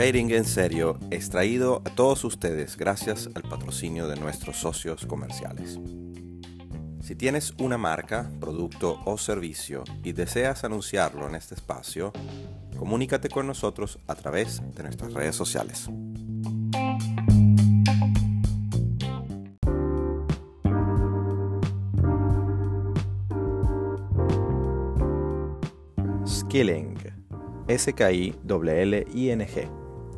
Trading en serio es traído a todos ustedes gracias al patrocinio de nuestros socios comerciales. Si tienes una marca, producto o servicio y deseas anunciarlo en este espacio, comunícate con nosotros a través de nuestras redes sociales. Skilling, S-K-I-L-L-I-N-G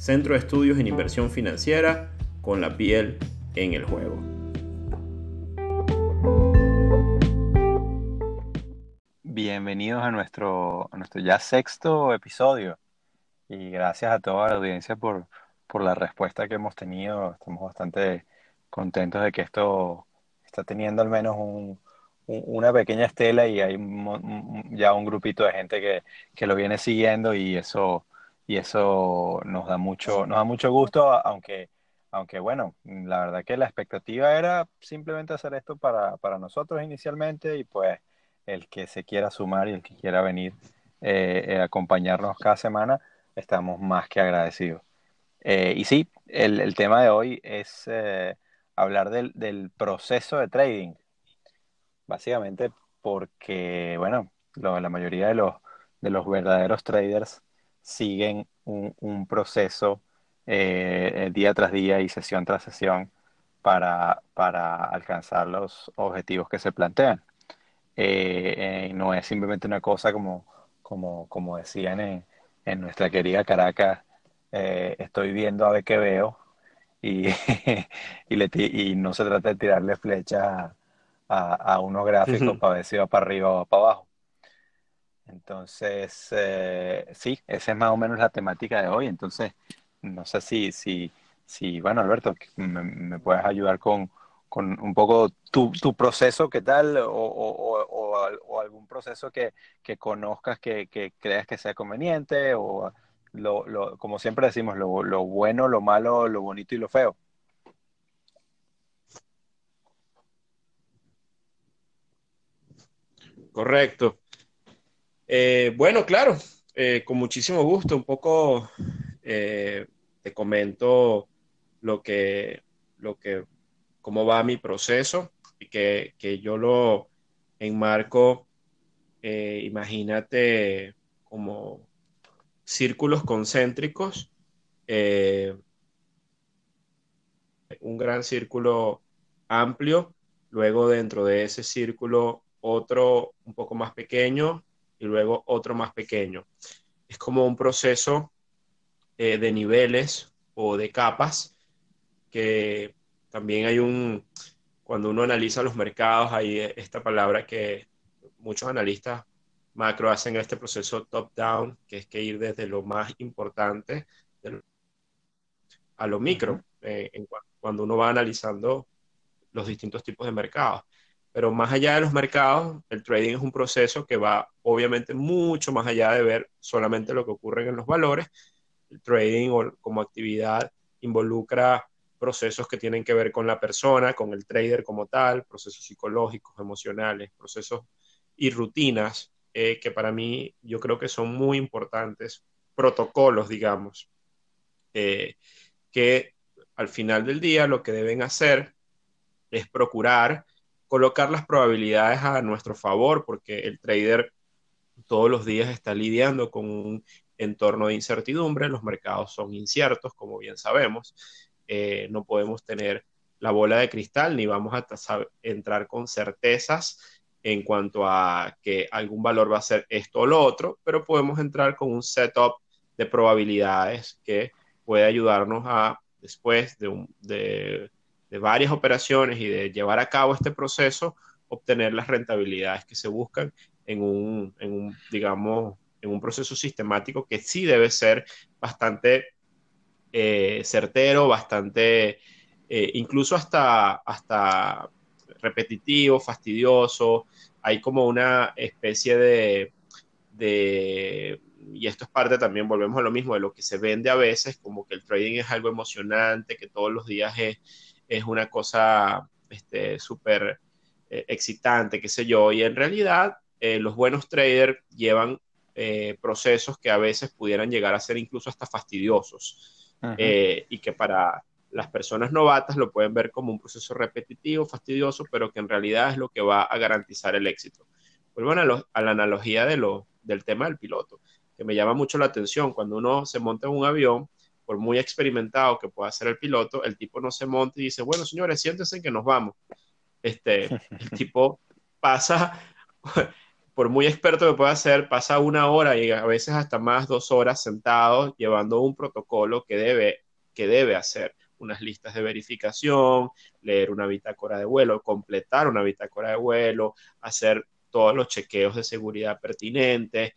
Centro de Estudios en Inversión Financiera con la piel en el juego. Bienvenidos a nuestro, nuestro ya sexto episodio y gracias a toda la audiencia por, por la respuesta que hemos tenido. Estamos bastante contentos de que esto está teniendo al menos una pequeña estela y hay ya un grupito de gente que, que lo viene siguiendo y eso y eso nos da mucho, nos da mucho gusto, aunque, aunque bueno, la verdad que la expectativa era simplemente hacer esto para, para nosotros inicialmente y pues el que se quiera sumar y el que quiera venir eh, eh acompañarnos cada semana, estamos más que agradecidos. Eh, y sí, el, el, tema de hoy es eh, hablar del, del, proceso de trading, básicamente porque, bueno, la mayoría de los, de los verdaderos traders siguen un, proceso eh, día tras día y sesión tras sesión para, alcanzar los objetivos que se plantean. Eh, eh, no es simplemente una cosa como, como, como decían en, nuestra querida Caracas, estoy viendo a ver qué veo y, y, no se trata de tirarle flechas a, a unos gráficos para ver si va para arriba o para abajo. Entonces, eh, sí, esa es más o menos la temática de hoy. Entonces, no sé si, si, si bueno, Alberto, me, puedes ayudar con, con, un poco tu, tu proceso, ¿qué tal? O, o, algún proceso que, que conozcas que, que, creas que sea conveniente, o lo, lo, como siempre decimos, lo, lo bueno, lo malo, lo bonito y lo feo. Correcto. Eh, bueno, claro, eh, con muchísimo gusto. Un poco eh, te comento lo que, lo que, cómo va mi proceso y que, yo lo enmarco, imagínate como círculos concéntricos, un gran círculo amplio, luego dentro de ese círculo otro un poco más pequeño y luego otro más pequeño. Es como un proceso eh, de niveles o de capas, que también hay un, cuando uno analiza los mercados, hay esta palabra que muchos analistas macro hacen este proceso top-down, que es que ir desde lo más importante a lo micro, eh, cuando uno va analizando los distintos tipos de mercados. Pero más allá de los mercados, el trading es un proceso que va obviamente mucho más allá de ver solamente lo que ocurre en los valores. El trading como actividad involucra procesos que tienen que ver con la persona, con el trader como tal, procesos psicológicos, emocionales, procesos y rutinas eh, que para mí yo creo que son muy importantes, protocolos, digamos, eh, que al final del día lo que deben hacer es procurar colocar las probabilidades a nuestro favor, porque el trader todos los días está lidiando con un entorno de incertidumbre, los mercados son inciertos, como bien sabemos, eh, no podemos tener la bola de cristal ni vamos a entrar con certezas en cuanto a que algún valor va a ser esto o lo otro, pero podemos entrar con un setup de probabilidades que puede ayudarnos a, después de, de de varias operaciones y de llevar a cabo este proceso, obtener las rentabilidades que se buscan en un, en un digamos, en un proceso sistemático que sí debe ser bastante eh, certero, bastante, eh, incluso hasta, hasta repetitivo, fastidioso. Hay como una especie de, de, y esto es parte también, volvemos a lo mismo, de lo que se vende a veces, como que el trading es algo emocionante, que todos los días es es una cosa este, súper eh, excitante, qué sé yo, y en realidad eh, los buenos traders llevan eh, procesos que a veces pudieran llegar a ser incluso hasta fastidiosos y que para las personas novatas lo pueden ver como un proceso repetitivo, fastidioso, pero que en realidad es lo que va a garantizar el éxito. Vuelvo a, a la analogía de lo, del tema del piloto, que me llama mucho la atención. Cuando uno se monta en un avión, por muy experimentado que pueda ser el piloto, el tipo no se monta y dice, bueno, señores, siéntense que nos vamos. Este, el tipo pasa, por muy experto que pueda ser, pasa una hora y a veces hasta más dos horas sentado llevando un protocolo que debe, que debe hacer unas listas de verificación, leer una bitácora de vuelo, completar una bitácora de vuelo, hacer todos los chequeos de seguridad pertinentes,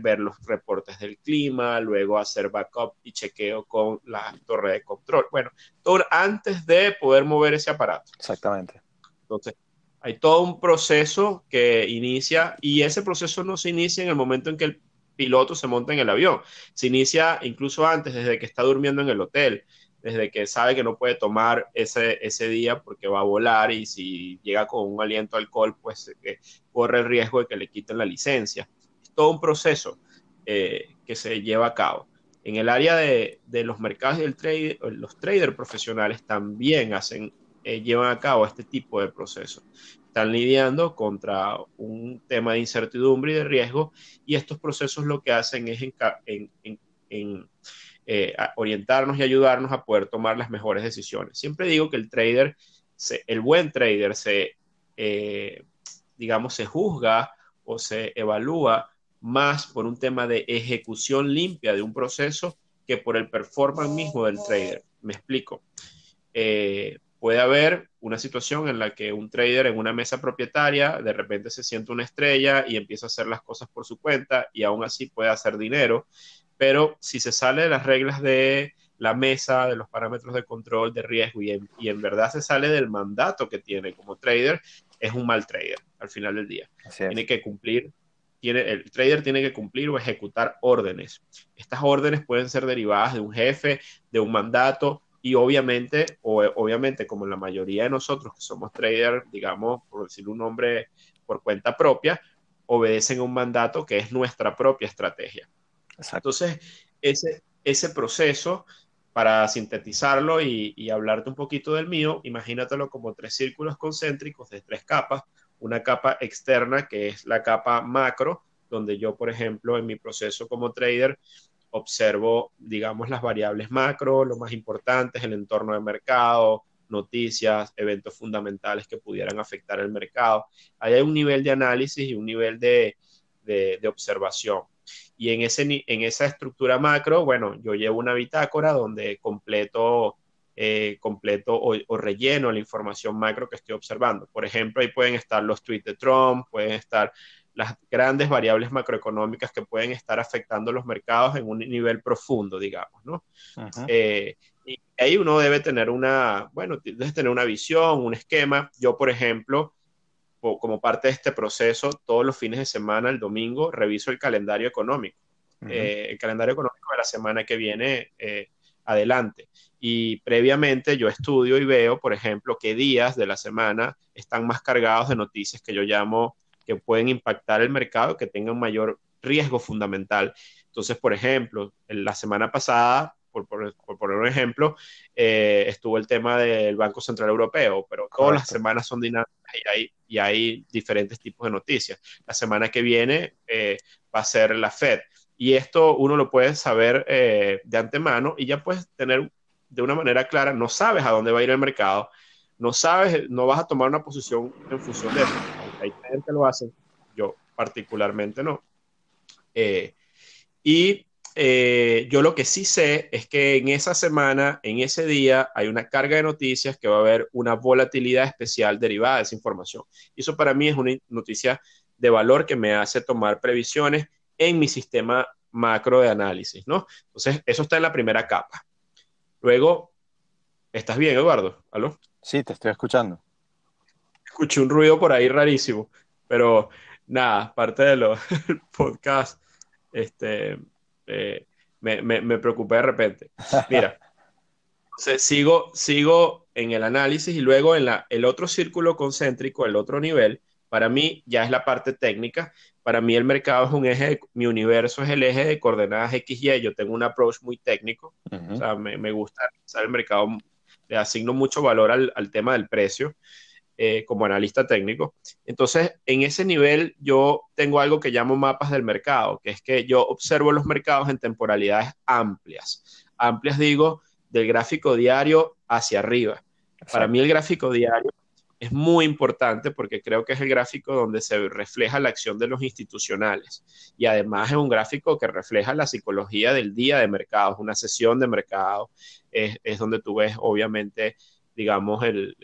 ver los reportes del clima, luego hacer backup y chequeo con la torre de control. Bueno, todo antes de poder mover ese aparato. Exactamente. Entonces, hay todo un proceso que inicia y ese proceso no se inicia en el momento en que el piloto se monta en el avión, se inicia incluso antes, desde que está durmiendo en el hotel desde que sabe que no puede tomar ese, ese día porque va a volar y si llega con un aliento alcohol, pues eh, corre el riesgo de que le quiten la licencia. Es todo un proceso eh, que se lleva a cabo. En el área de, de los mercados y el trade, los traders profesionales también hacen, eh, llevan a cabo este tipo de procesos. Están lidiando contra un tema de incertidumbre y de riesgo y estos procesos lo que hacen es en, en, en eh, orientarnos y ayudarnos a poder tomar las mejores decisiones. Siempre digo que el trader, el buen trader se, eh, digamos, se juzga o se evalúa más por un tema de ejecución limpia de un proceso que por el performance mismo del trader. Me explico. Eh, puede haber una situación en la que un trader en una mesa propietaria de repente se siente una estrella y empieza a hacer las cosas por su cuenta y aún así puede hacer dinero pero si se sale de las reglas de la mesa, de los parámetros de control de riesgo y en, verdad se sale del mandato que tiene como trader, es un mal trader al final del día. Tiene que cumplir, tiene, el trader tiene que cumplir o ejecutar órdenes. Estas órdenes pueden ser derivadas de un jefe, de un mandato y obviamente, o obviamente como la mayoría de nosotros que somos traders, digamos, por decir un nombre por cuenta propia, obedecen a un mandato que es nuestra propia estrategia. Entonces, ese, ese proceso, para sintetizarlo y, hablarte un poquito del mío, imagínatelo como tres círculos concéntricos de tres capas. Una capa externa, que es la capa macro, donde yo, por ejemplo, en mi proceso como trader, observo, digamos, las variables macro, lo más importante es el entorno de mercado, noticias, eventos fundamentales que pudieran afectar el mercado. Ahí hay un nivel de análisis y un nivel de, de observación Y en, ese, en esa estructura macro, bueno, yo llevo una bitácora donde completo, eh, completo o, relleno la información macro que estoy observando. Por ejemplo, ahí pueden estar los tweets de Trump, pueden estar las grandes variables macroeconómicas que pueden estar afectando los mercados en un nivel profundo, digamos, ¿no? Eh, y ahí uno debe tener una, bueno, debe tener una visión, un esquema. Yo, por ejemplo, como parte de este proceso, todos los fines de semana, el domingo, reviso el calendario económico, eh, el calendario económico de la semana que viene eh, adelante. Y previamente yo estudio y veo, por ejemplo, qué días de la semana están más cargados de noticias que yo llamo que pueden impactar el mercado, que tengan mayor riesgo fundamental. Entonces, por ejemplo, la semana pasada por, poner un ejemplo, eh, estuvo el tema del Banco Central Europeo, pero todas las semanas son dinámicas y hay, y hay, diferentes tipos de noticias. La semana que viene eh, va a ser la Fed. Y esto uno lo puede saber eh, de antemano y ya puedes tener de una manera clara, no sabes a dónde va a ir el mercado, no sabes, no vas a tomar una posición en función de eso. Hay gente que lo hacen, yo particularmente no. y eh, yo lo que sí sé es que en esa semana, en ese día, hay una carga de noticias que va a haber una volatilidad especial derivada de esa información. Y eso para mí es una noticia de valor que me hace tomar previsiones en mi sistema macro de análisis, ¿no? Entonces, eso está en la primera capa. Luego, ¿estás bien, Eduardo? ¿Aló? Sí, te estoy escuchando. Escuché un ruido por ahí rarísimo, pero nada, parte de los podcast, este, eh, me, me, preocupé de repente. Mira, sigo, sigo en el análisis y luego en la, el otro círculo concéntrico, el otro nivel, para mí ya es la parte técnica. Para mí el mercado es un eje, mi universo es el eje de coordenadas X y Y. Yo tengo un approach muy técnico. O sea, me, me gusta el mercado, le asigno mucho valor al, al tema del precio. Eh, como analista técnico. Entonces, en ese nivel yo tengo algo que llamo mapas del mercado, que es que yo observo los mercados en temporalidades amplias. Amplias digo, del gráfico diario hacia arriba. Para mí el gráfico diario es muy importante porque creo que es el gráfico donde se refleja la acción de los institucionales y además es un gráfico que refleja la psicología del día de mercado, una sesión de mercado, es, es donde tú ves obviamente digamos, el,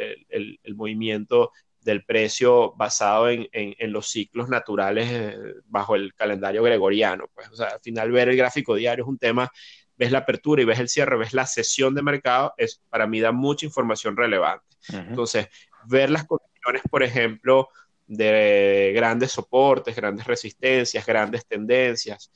movimiento del precio basado en, los ciclos naturales eh, bajo el calendario gregoriano. Pues, o sea, al final ver el gráfico diario es un tema, ves la apertura y ves el cierre, ves la sesión de mercado, es, para mí da mucha información relevante. Entonces, ver las condiciones, por ejemplo, de grandes soportes, grandes resistencias, grandes tendencias,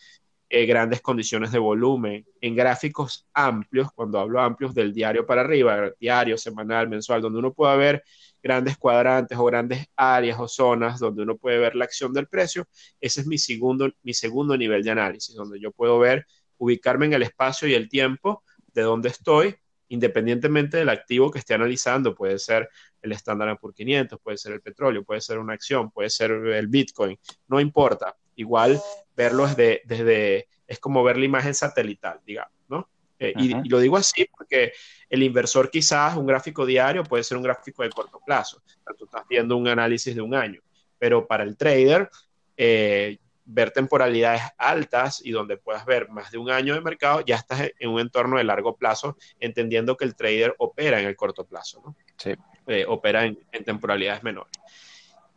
eh, grandes condiciones de volumen, en gráficos amplios, cuando hablo amplios del diario para arriba, diario, semanal, mensual, donde uno pueda ver grandes cuadrantes o grandes áreas o zonas donde uno puede ver la acción del precio, ese es mi segundo, mi segundo nivel de análisis, donde yo puedo ver, ubicarme en el espacio y el tiempo de donde estoy, independientemente del activo que esté analizando, puede ser el estándar por 500, puede ser el petróleo, puede ser una acción, puede ser el Bitcoin, no importa. Igual verlo desde, desde, es como ver la imagen satelital, digamos, ¿no? Eh, y, lo digo así porque el inversor quizás un gráfico diario puede ser un gráfico de corto plazo, tú estás viendo un análisis de un año, pero para el trader, eh, ver temporalidades altas y donde puedas ver más de un año de mercado, ya estás en un entorno de largo plazo, entendiendo que el trader opera en el corto plazo, ¿no? Sí. Eh, opera en, en temporalidades menores.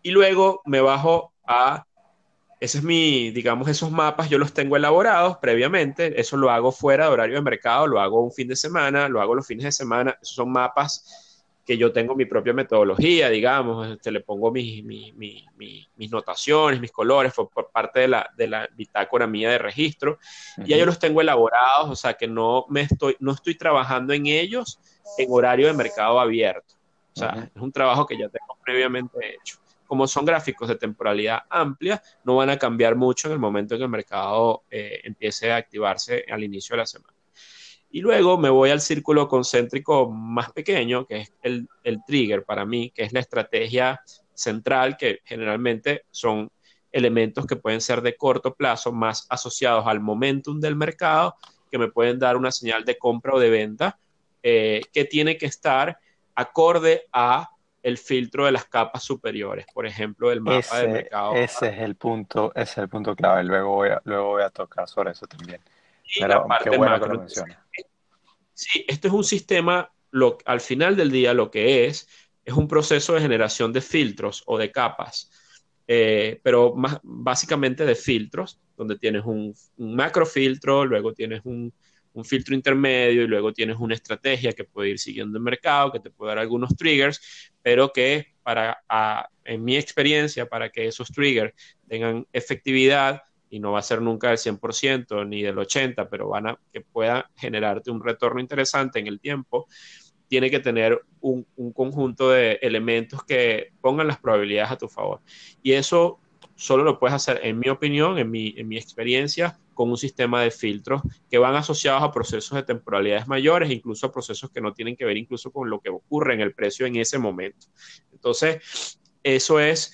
Y luego me bajo a ese es mi, digamos, esos mapas yo los tengo elaborados previamente, eso lo hago fuera de horario de mercado, lo hago un fin de semana, lo hago los fines de semana, esos son mapas que yo tengo mi propia metodología, digamos, este, le pongo mis, mis, notaciones, mis colores, por, parte de la, de la, bitácora mía de registro, y ya yo los tengo elaborados, o sea que no, me estoy, no estoy trabajando en ellos en horario de mercado abierto, o sea, es un trabajo que ya tengo previamente hecho como son gráficos de temporalidad amplia, no van a cambiar mucho en el momento en que el mercado eh, empiece a activarse al inicio de la semana. Y luego me voy al círculo concéntrico más pequeño, que es el, trigger para mí, que es la estrategia central, que generalmente son elementos que pueden ser de corto plazo, más asociados al momentum del mercado, que me pueden dar una señal de compra o de venta, eh, que tiene que estar acorde a el filtro de las capas superiores, por ejemplo, el mapa de mercado. Ese es el punto, ese es el punto clave. Luego voy a, luego voy a tocar sobre eso también. Pero bueno que lo mencionas. Sí, esto es un sistema, lo, al final del día lo que es, es un proceso de generación de filtros o de capas, eh, pero más, básicamente de filtros, donde tienes un, un macro filtro, luego tienes un, un filtro intermedio y luego tienes una estrategia que puede ir siguiendo el mercado, que te puede dar algunos triggers, pero que para, en mi experiencia, para que esos triggers tengan efectividad, y no va a ser nunca del 100% ni del 80%, pero van a que pueda generarte un retorno interesante en el tiempo, tiene que tener un, un conjunto de elementos que pongan las probabilidades a tu favor. Y eso solo lo puedes hacer, en mi opinión, en mi, en mi experiencia, con un sistema de filtros que van asociados a procesos de temporalidades mayores, incluso a procesos que no tienen que ver incluso con lo que ocurre en el precio en ese momento. Entonces, eso es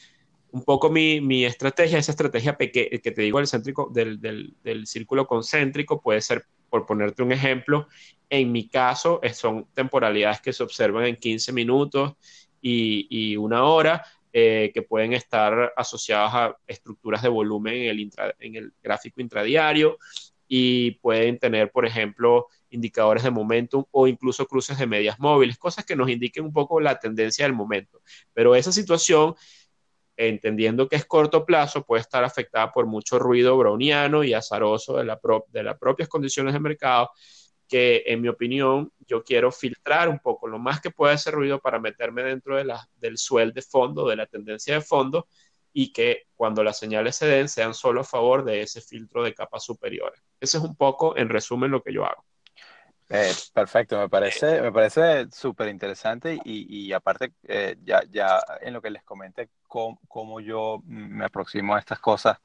un poco mi, mi estrategia, esa estrategia que te digo del, céntrico, del, del, del, círculo concéntrico puede ser, por ponerte un ejemplo, en mi caso son temporalidades que se observan en 15 minutos y, y una hora, eh, que pueden estar asociados a estructuras de volumen en el, gráfico intradiario y pueden tener, por ejemplo, indicadores de momentum o incluso cruces de medias móviles, cosas que nos indiquen un poco la tendencia del momento. Pero esa situación, entendiendo que es corto plazo, puede estar afectada por mucho ruido browniano y azaroso de las propias condiciones de mercado que en mi opinión yo quiero filtrar un poco lo más que pueda ese ruido para meterme dentro de la, del suel de fondo, de la tendencia de fondo y que cuando las señales se den sean solo a favor de ese filtro de capas superiores. Ese es un poco en resumen lo que yo hago. Eh, perfecto, me parece, me parece súper interesante y, y aparte eh, ya, ya en lo que les comenté cómo, cómo yo me aproximo a estas cosas,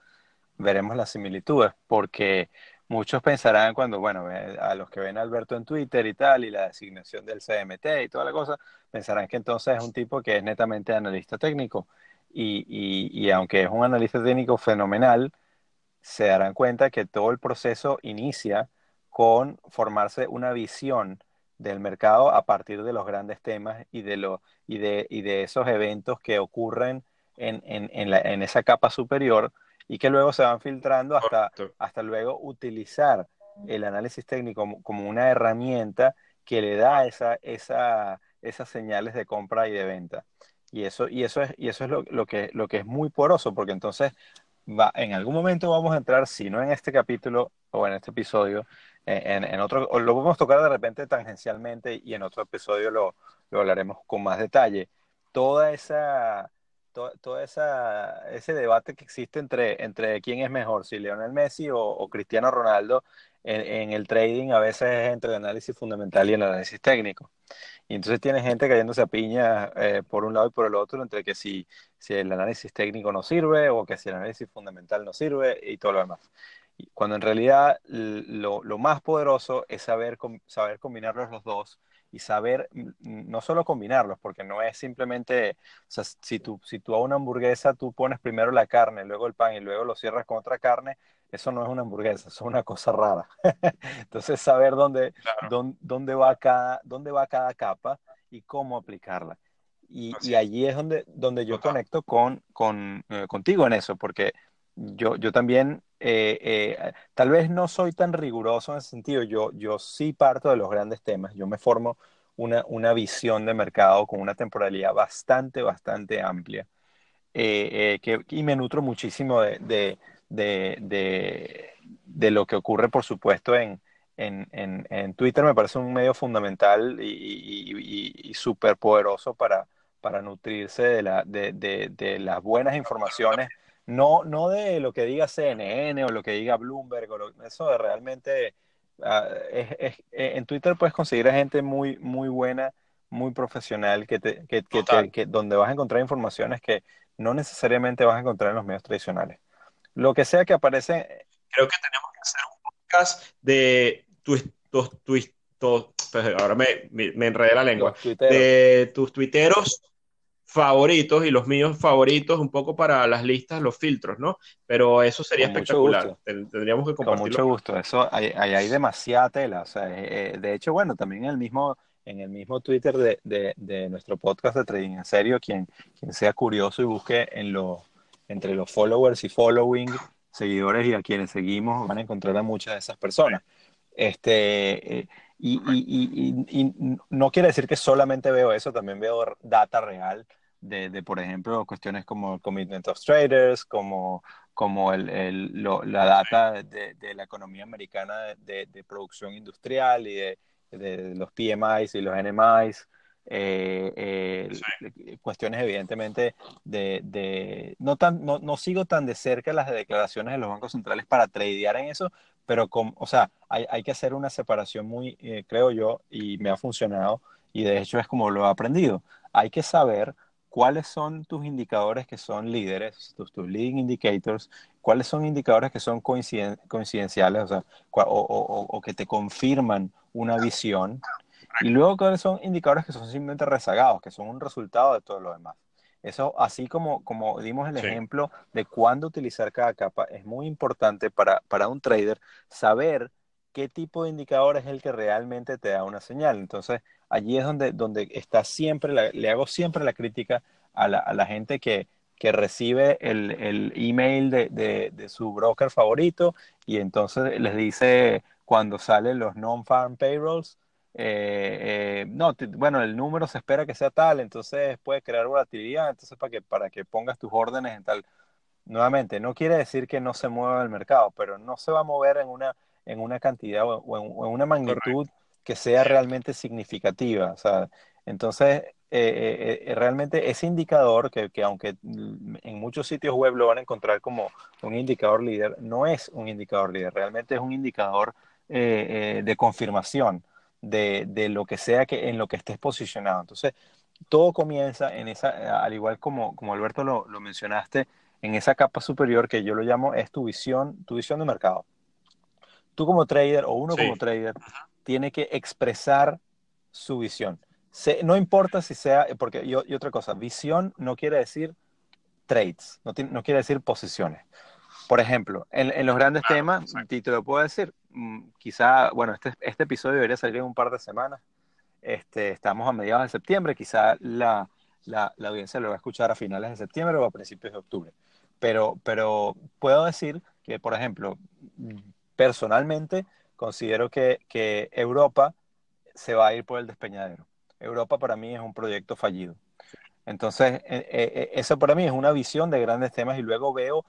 veremos las similitudes, porque Muchos pensarán cuando, bueno, a los que ven a Alberto en Twitter y tal, y la designación del CMT y toda la cosa, pensarán que entonces es un tipo que es netamente analista técnico. Y, y, aunque es un analista técnico fenomenal, se darán cuenta que todo el proceso inicia con formarse una visión del mercado a partir de los grandes temas y de, lo, y de, y de esos eventos que ocurren en, en, en, la, en esa capa superior y que luego se van filtrando hasta, hasta luego utilizar el análisis técnico como, una herramienta que le da esa, esa, esas señales de compra y de venta. Y eso, y eso es, y eso es lo, lo, que, lo que es muy poroso, porque entonces va, en algún momento vamos a entrar, si no en este capítulo o en este episodio, en, en otro, o lo a tocar de repente tangencialmente y en otro episodio lo, lo hablaremos con más detalle. Toda esa todo, esa, ese debate que existe entre, entre quién es mejor, si Lionel Messi o, Cristiano Ronaldo en, el trading a veces es entre el análisis fundamental y el análisis técnico. Y entonces tiene gente cayéndose a piña eh, por un lado y por el otro entre que si, si el análisis técnico no sirve o que si el análisis fundamental no sirve y todo lo demás. Cuando en realidad lo, lo más poderoso es saber, saber combinarlos los dos y saber no solo combinarlos, porque no es simplemente, o sea, si tú, si tú a una hamburguesa tú pones primero la carne, luego el pan y luego lo cierras con otra carne, eso no es una hamburguesa, eso es una cosa rara. Entonces, saber dónde, dónde, va cada, dónde va cada capa y cómo aplicarla. Y, y allí es donde, donde yo conecto con, con eh, contigo en eso, porque yo, yo también, eh, eh, tal vez no soy tan riguroso en ese sentido, yo, yo sí parto de los grandes temas, yo me formo una, una visión de mercado con una temporalidad bastante, bastante amplia, eh, que, y me nutro muchísimo de, de, de, de, lo que ocurre, por supuesto, en, en, en, en, Twitter, me parece un medio fundamental y, y, súper poderoso para, para nutrirse de, la, de las buenas informaciones no, no de lo que diga CNN o lo que diga Bloomberg, o eso de realmente ah, es, eh, en Twitter puedes conseguir a gente muy, muy buena, muy profesional, que te, que, que, donde vas a encontrar informaciones que no necesariamente vas a encontrar en los medios tradicionales. Lo que sea que aparece. Creo que tenemos que hacer un podcast de tus, pues ahora me, me, enredé la lengua, de tus tuiteros favoritos y los míos favoritos un poco para las listas, los filtros, ¿no? Pero eso sería espectacular. Tendríamos que compartirlo. Con mucho gusto. Eso hay, hay, demasiada tela. O sea, eh, eh, de hecho, bueno, también en el mismo en el mismo Twitter de, de, nuestro podcast de Trading en Serio, quien, quien sea curioso y busque en entre los followers y following, seguidores y a quienes seguimos, van a encontrar a muchas de esas personas. Este, eh, y, y, y, no quiere decir que solamente veo eso, también veo data real de, de por ejemplo, cuestiones como Commitment of Traders, como, como el, el, la data de, de, la economía americana de, de producción industrial y de, los PMIs y los NMIs. Eh, eh, cuestiones evidentemente de, de no, tan, no, no, sigo tan de cerca las declaraciones de los bancos centrales para tradear en eso, pero con, o sea, hay, hay que hacer una separación muy, eh, creo yo, y me ha funcionado, y de hecho es como lo he aprendido. Hay que saber cuáles son tus indicadores que son líderes, tus, tus leading indicators, cuáles son indicadores que son coincidenciales, o sea, o, o, o que te confirman una visión, y luego cuáles son indicadores que son simplemente rezagados, que son un resultado de todo lo demás. Eso, así como, como dimos el ejemplo de cuándo utilizar cada capa, es muy importante para, para un trader saber qué tipo de indicador es el que realmente te da una señal. Entonces, allí es donde, donde está siempre, le hago siempre la crítica a la, a la gente que, que recibe el, el email de, de, de, su broker favorito y entonces les dice cuando salen los non-farm payrolls, eh, eh, no, bueno, el número se espera que sea tal, entonces puede crear volatilidad, entonces para que, para que pongas tus órdenes en tal. Nuevamente, no quiere decir que no se mueva el mercado, pero no se va a mover en una, en una cantidad o en, una magnitud que sea realmente significativa. O sea, entonces, eh, realmente ese indicador, que, que, aunque en muchos sitios web lo van a encontrar como un indicador líder, no es un indicador líder, realmente es un indicador de confirmación de, de, lo que sea que en lo que estés posicionado. Entonces, todo comienza en esa, al igual como, como Alberto lo, lo, mencionaste, en esa capa superior que yo lo llamo es tu visión, tu visión de mercado. Tú como trader o uno como trader tiene que expresar su visión. Se, no importa si sea, porque yo, y otra cosa, visión no quiere decir trades, no, no quiere decir posiciones. Por ejemplo, en, en los grandes temas, y te lo puedo decir, Mm, quizá, bueno, este, este episodio debería salir en un par de semanas. Este, estamos a mediados de septiembre, quizá la, la, la, audiencia lo va a escuchar a finales de septiembre o a principios de octubre. Pero, pero puedo decir que, por ejemplo, personalmente considero que, que Europa se va a ir por el despeñadero. Europa para mí es un proyecto fallido. Entonces, e, e, e, eso para mí es una visión de grandes temas y luego veo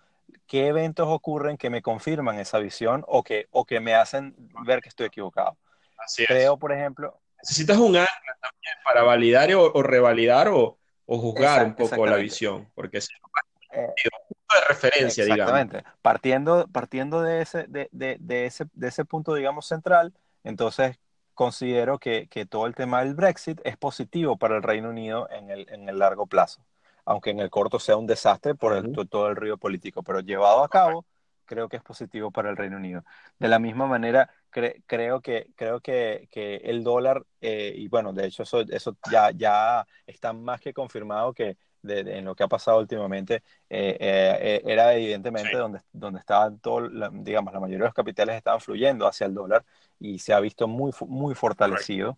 qué eventos ocurren que me confirman esa visión o que, o que me hacen ver que estoy equivocado. Así Creo, por ejemplo... Necesitas un ancla también para validar o, revalidar o, o juzgar un poco la visión, porque un punto de referencia, exactamente. Partiendo, partiendo de, ese, de, de, de, ese, de ese punto, digamos, central, entonces considero que, que, todo el tema del Brexit es positivo para el Reino Unido en el, en el largo plazo aunque en el corto sea un desastre por el, todo el río político, pero llevado a cabo, creo que es positivo para el Reino Unido. De la misma manera, creo que, creo que, que el dólar, eh, y bueno, de hecho eso, eso ya, ya está más que confirmado que de, en lo que ha pasado últimamente, eh, eh, era evidentemente donde, donde estaban todos, digamos, la mayoría de los capitales estaban fluyendo hacia el dólar y se ha visto muy, muy fortalecido.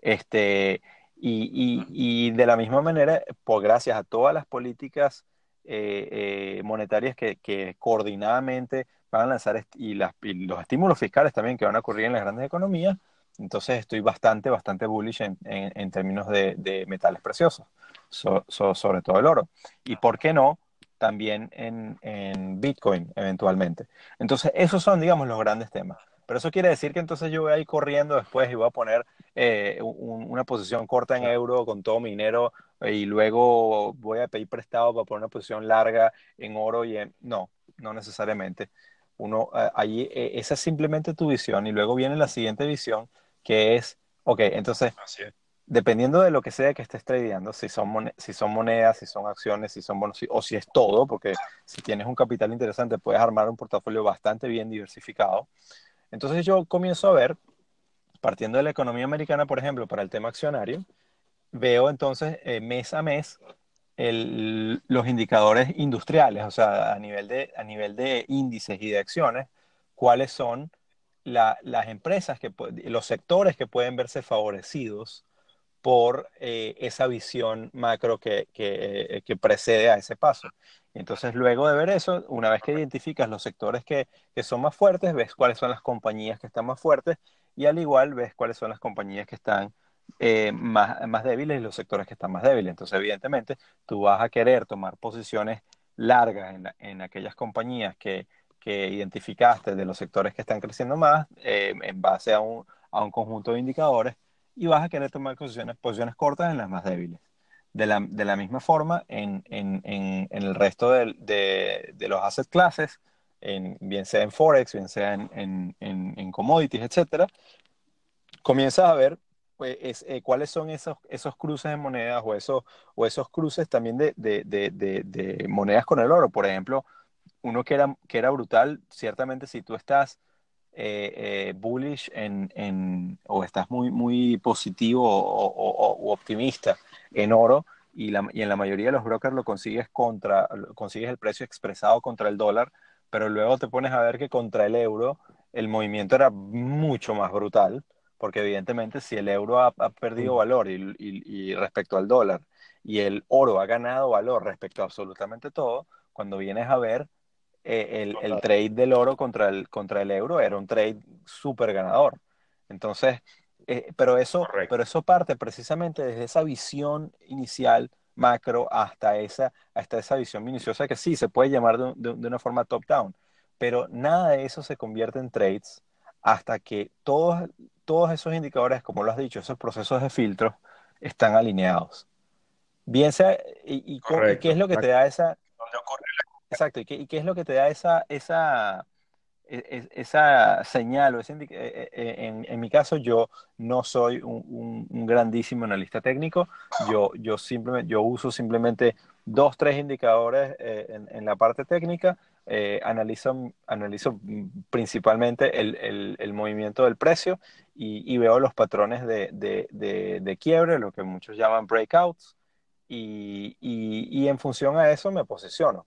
Este, y, y, de la misma manera, por gracias a todas las políticas eh, eh, monetarias que, que, coordinadamente van a lanzar y, las, los estímulos fiscales también que van a ocurrir en las grandes economías, entonces estoy bastante, bastante bullish en, en, términos de, de, metales preciosos, sobre todo el oro. Y por qué no, también en, en Bitcoin eventualmente. Entonces, esos son, digamos, los grandes temas. Pero eso quiere decir que entonces yo voy a ir corriendo después y voy a poner eh, una posición corta en euro con todo mi dinero eh, y luego voy a pedir prestado para poner una posición larga en oro y en... No, no necesariamente. Uno, allí, eh, esa es simplemente tu visión y luego viene la siguiente visión que es, ok, entonces, dependiendo de lo que sea que estés tradeando, si son, si son monedas, si son acciones, si son bonos, o si es todo, porque si tienes un capital interesante puedes armar un portafolio bastante bien diversificado. Entonces yo comienzo a ver, partiendo de la economía americana, por ejemplo, para el tema accionario, veo entonces eh, mes a mes el, los indicadores industriales, o sea, a nivel de, a nivel de índices y de acciones, cuáles son la, las empresas, que, los sectores que pueden verse favorecidos por eh, esa visión macro que, que, que, precede a ese paso. Entonces, luego de ver eso, una vez que identificas los sectores que, que, son más fuertes, ves cuáles son las compañías que están más fuertes y al igual ves cuáles son las compañías que están eh, más, más débiles y los sectores que están más débiles. Entonces, evidentemente, tú vas a querer tomar posiciones largas en, en aquellas compañías que, que, identificaste de los sectores que están creciendo más eh, en base a un, a un conjunto de indicadores y vas a querer tomar posiciones, posiciones cortas en las más débiles. De la, de la misma forma, en, en, en, el resto de, de, de, los asset classes, en, bien sea en Forex, bien sea en, commodities, etcétera, comienzas a ver pues, eh, cuáles son esos, esos cruces de monedas o esos, o esos cruces también de, de, monedas con el oro. Por ejemplo, uno que era, que era brutal, ciertamente si tú estás eh, eh, bullish en, en, o estás muy, muy positivo o, o, optimista en oro y, la, y, en la mayoría de los brokers lo consigues contra, consigues el precio expresado contra el dólar, pero luego te pones a ver que contra el euro el movimiento era mucho más brutal, porque evidentemente si el euro ha, ha perdido valor y, y, y respecto al dólar y el oro ha ganado valor respecto a absolutamente todo, cuando vienes a ver eh, el, el, trade del oro contra el, contra el euro era un trade súper ganador. Entonces, eh, pero, eso, pero eso parte precisamente desde esa visión inicial macro hasta esa, hasta esa visión minuciosa que sí, se puede llamar de, de, de una forma top-down, pero nada de eso se convierte en trades hasta que todos, todos esos indicadores, como lo has dicho, esos procesos de filtro están alineados. Bien sea, y, y, y qué es lo que te da esa... ¿Dónde ocurre la Exacto, ¿y qué, y qué es lo que te da esa, esa, e, e, esa señal? O ese e, en, en, mi caso, yo no soy un, un, grandísimo analista técnico, yo, yo, simplemente, yo uso simplemente dos, tres indicadores eh, en, en, la parte técnica, eh, analizo, analizo principalmente el, el, el, movimiento del precio y, y veo los patrones de, de, de, de, quiebre, lo que muchos llaman breakouts, y, y, y en función a eso me posiciono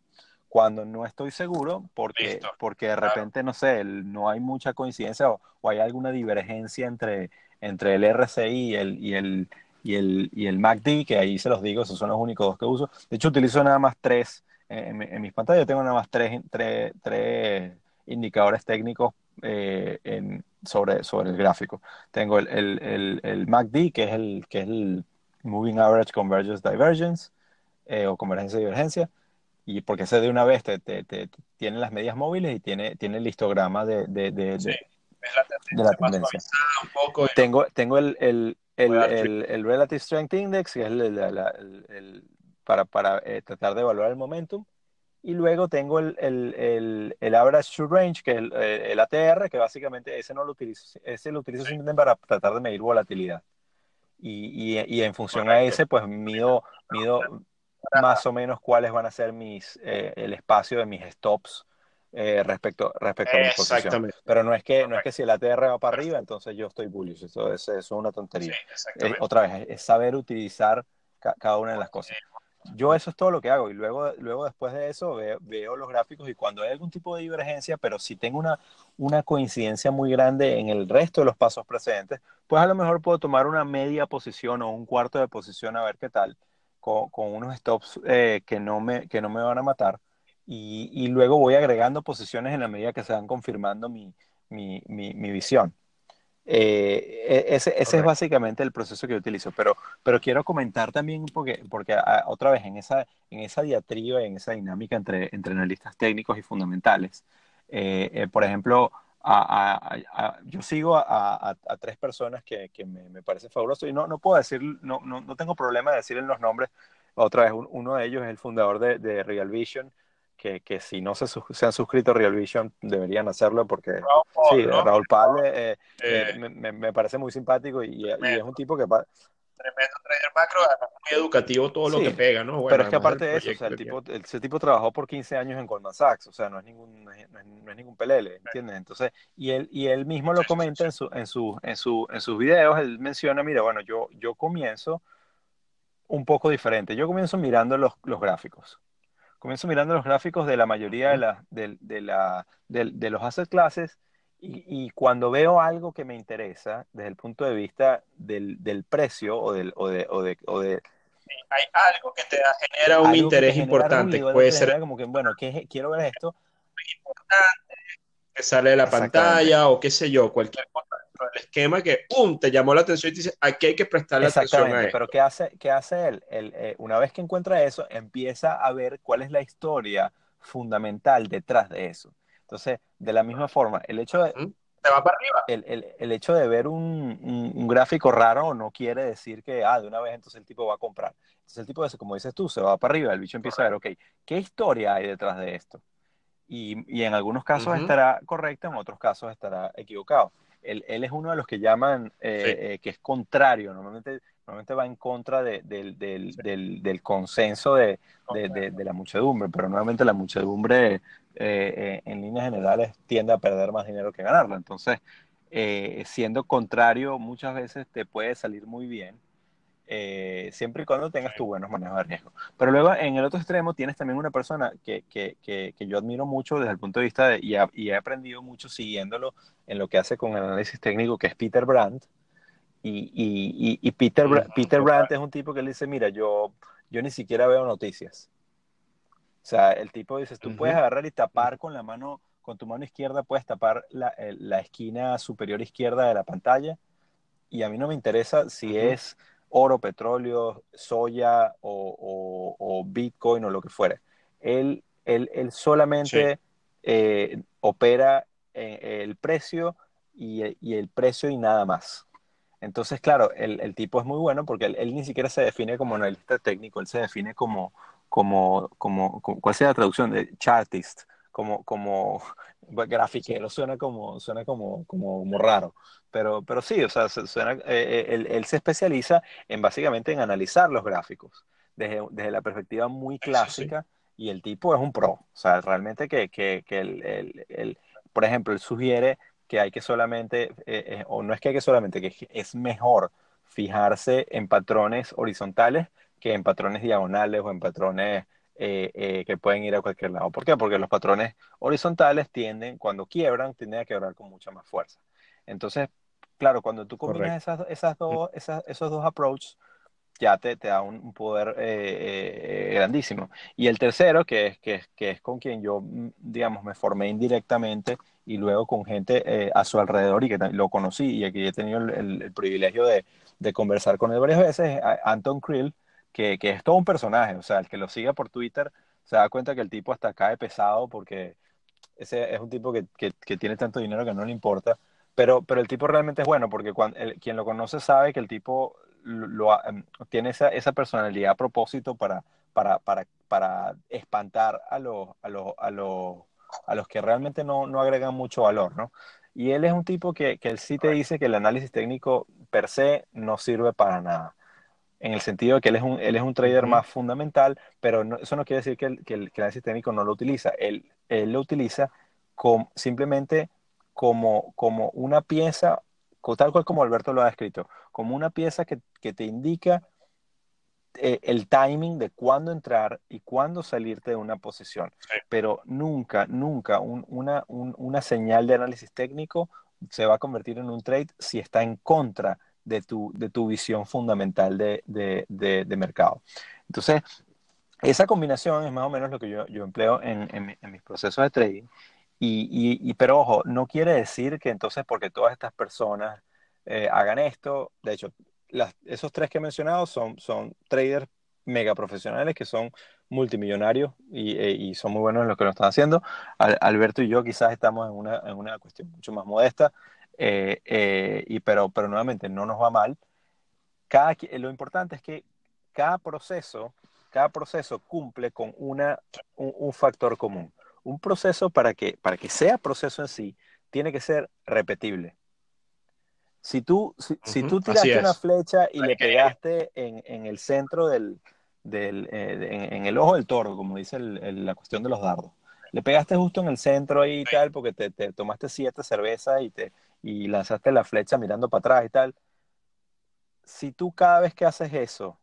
cuando no estoy seguro, porque, porque de repente, no sé, no hay mucha coincidencia o, o, hay alguna divergencia entre, entre el RCI y el, y, el, y, el, y el MACD, que ahí se los digo, esos son los únicos dos que uso. De hecho, utilizo nada más tres, en, en mis pantallas tengo nada más tres, tres, tres indicadores técnicos eh, en, sobre, sobre el gráfico. Tengo el, el, el, MACD, que es el, que es el Moving Average Convergence Divergence, eh, o convergencia divergencia y porque ese de una vez te, te, te, tiene las medias móviles y tiene, tiene el histograma de, de, de, sí, de la tendencia. Un poco, tengo, tengo el, el, el, el, el Relative Strength Index, que es el, el para, para eh, tratar de evaluar el momentum. Y luego tengo el, el, el, Average True Range, que es el, el, ATR, que básicamente ese no lo utilizo, ese lo utilizo simplemente para tratar de medir volatilidad. Y, y, y en función Correcto. a ese, pues mido, mido, más o menos cuáles van a ser mis, eh, el espacio de mis stops eh, respecto, respecto a mi posición. Pero no es, que, no es que si el ATR va para arriba, entonces yo estoy bullish. Eso, eso, eso es una tontería. Sí, eh, otra vez, es saber utilizar ca cada una de las cosas. Yo eso es todo lo que hago y luego, luego después de eso veo, veo, los gráficos y cuando hay algún tipo de divergencia, pero si tengo una, una coincidencia muy grande en el resto de los pasos precedentes, pues a lo mejor puedo tomar una media posición o un cuarto de posición a ver qué tal con, con unos stops eh, que, no me, que no me van a matar. Y, y, luego voy agregando posiciones en la medida que se van confirmando mi, mi, mi, mi visión. Eh, e, ese, ese es básicamente el proceso que yo utilizo, pero, pero quiero comentar también, porque, porque a, ah, otra vez en esa, en esa diatriba, en esa dinámica entre, entre analistas técnicos y fundamentales, eh, eh, por ejemplo, a, a, yo sigo a, tres personas que, que me, me parece fabuloso y no, no puedo decir, no, no, no, tengo problema de decir en los nombres. Otra vez, uno de ellos es el fundador de, de Real Vision, que, que, si no se, se, han suscrito a Real Vision deberían hacerlo porque Raúl, sí, ¿no? Raúl Pal eh, eh, me, me, parece muy simpático y, y, es un tipo que tremendo trader macro, muy educativo todo sí, lo que pega, ¿no? Bueno, pero es que aparte de eso, o sea, el tipo, que... ese tipo trabajó por 15 años en Goldman Sachs, o sea, no es ningún, no es, no es ningún pelele, ¿entiendes? Entonces, y él, y él mismo lo comenta en, su, en, su, en, su, en sus videos, él menciona, mira, bueno, yo, yo comienzo un poco diferente, yo comienzo mirando los, los gráficos. Comienzo mirando los gráficos de la mayoría de, la, de, de, la, de, de los asset classes Y, cuando veo algo que me interesa desde el punto de vista del, precio o, del, o, de, o, de, o de hay algo que te genera un interés importante. Puede ser como que, bueno, ¿qué, quiero ver esto. Importante, que sale de la pantalla o qué sé yo, cualquier cosa dentro del esquema que, ¡pum!, te llamó la atención y te dice, aquí hay que prestarle atención a Pero ¿qué hace, qué hace él? Eh, una vez que encuentra eso, empieza a ver cuál es la historia fundamental detrás de eso. Entonces, de la misma forma, el hecho de... Te va para arriba. El, hecho de ver un, gráfico raro no quiere decir que, ah, de una vez entonces el tipo va a comprar. Entonces el tipo, como dices tú, se va para arriba, el bicho empieza a ver, ok, ¿qué historia hay detrás de esto? Y, en algunos casos estará correcto, en otros casos estará equivocado. Él, es uno de los que llaman eh, eh, que es contrario, normalmente, normalmente va en contra del, consenso de, la muchedumbre, pero nuevamente la muchedumbre eh, en líneas generales tiende a perder más dinero que ganarlo. Entonces, siendo contrario, muchas veces te puede salir muy bien eh, siempre y cuando tengas tus buenos manejos de riesgo. Pero luego en el otro extremo tienes también una persona que, que, que, yo admiro mucho desde el punto de vista de, y, he aprendido mucho siguiéndolo en lo que hace con el análisis técnico, que es Peter Brandt. Y, y, y Peter, Peter Brandt es un tipo que le dice, mira, yo, yo ni siquiera veo noticias. O sea, el tipo dice, tú puedes agarrar y tapar con la mano, con tu mano izquierda, puedes tapar la, la esquina superior izquierda de la pantalla. Y a mí no me interesa si es oro, petróleo, soya o, Bitcoin o lo que fuere. Él, él, él solamente eh, opera el precio y, el precio y nada más. Entonces, claro, el, tipo es muy bueno porque él, ni siquiera se define como analista técnico, él se define como, como, como, ¿cuál sea la traducción? De chartist, como, como grafiquero, suena como, suena como, como, como raro. Pero, pero sí, o sea, suena, eh, eh, él, se especializa en básicamente en analizar los gráficos desde, desde la perspectiva muy clásica y el tipo es un pro. O sea, realmente que, que, que el, por ejemplo, él sugiere que hay que solamente, eh, o no es que hay que solamente, que es mejor fijarse en patrones horizontales que en patrones diagonales o en patrones que pueden ir a cualquier lado. ¿Por qué? Porque los patrones horizontales tienden, cuando quiebran, tienden a quebrar con mucha más fuerza. Entonces, claro, cuando tú combinas esas, esas dos, esos dos approaches, ya te, te da un poder eh, eh, grandísimo. Y el tercero, que es, que, que es con quien yo, mm, digamos, me formé indirectamente y luego con gente eh, a su alrededor y que lo conocí y aquí he tenido el, privilegio de, de, conversar con él varias veces, Anton Krill, que, que, es todo un personaje, o sea, el que lo siga por Twitter se da cuenta que el tipo hasta cae pesado porque ese es un tipo que, que tiene tanto dinero que no le importa pero, pero el tipo realmente es bueno porque cuando, quien lo conoce sabe que el tipo lo, em, tiene esa, esa, personalidad a propósito para, para, para, para espantar a los, a, los, a, los, a los que realmente no, no agregan mucho valor, ¿no? Y él es un tipo que, que él sí te dice que el análisis técnico per se no sirve para nada. En el sentido de que él es un, él es un trader más fundamental, pero eso no quiere decir que el, que el, análisis técnico no lo utiliza. Él, él lo utiliza con, simplemente como, como una pieza, tal cual como Alberto lo ha escrito, como una pieza que, que te indica eh, el timing de cuándo entrar y cuándo salirte de una posición. Pero nunca, nunca una, una señal de análisis técnico se va a convertir en un trade si está en contra de tu, de tu visión fundamental de, de, de, mercado. Entonces, esa combinación es más o menos lo que yo, yo empleo en, en, en, mis procesos de trading y, y, pero ojo, no quiere decir que entonces porque todas estas personas eh, hagan esto, de hecho, esos tres que he mencionado son, son traders mega profesionales que son multimillonarios y, eh, y, son muy buenos en lo que lo están haciendo. Alberto y yo quizás estamos en una, en una cuestión mucho más modesta, eh, y, pero, pero nuevamente no nos va mal. Cada, lo importante es que cada proceso, cada proceso cumple con una, un factor común. Un proceso para que, para que sea proceso en sí, tiene que ser repetible. Si tú, si, tú tiraste una flecha y le pegaste en, el centro del, del eh, en, el ojo del toro, como dice la cuestión de los dardos, le pegaste justo en el centro ahí y tal, porque te, tomaste siete cervezas y, te, y lanzaste la flecha mirando para atrás y tal. Si tú cada vez que haces eso,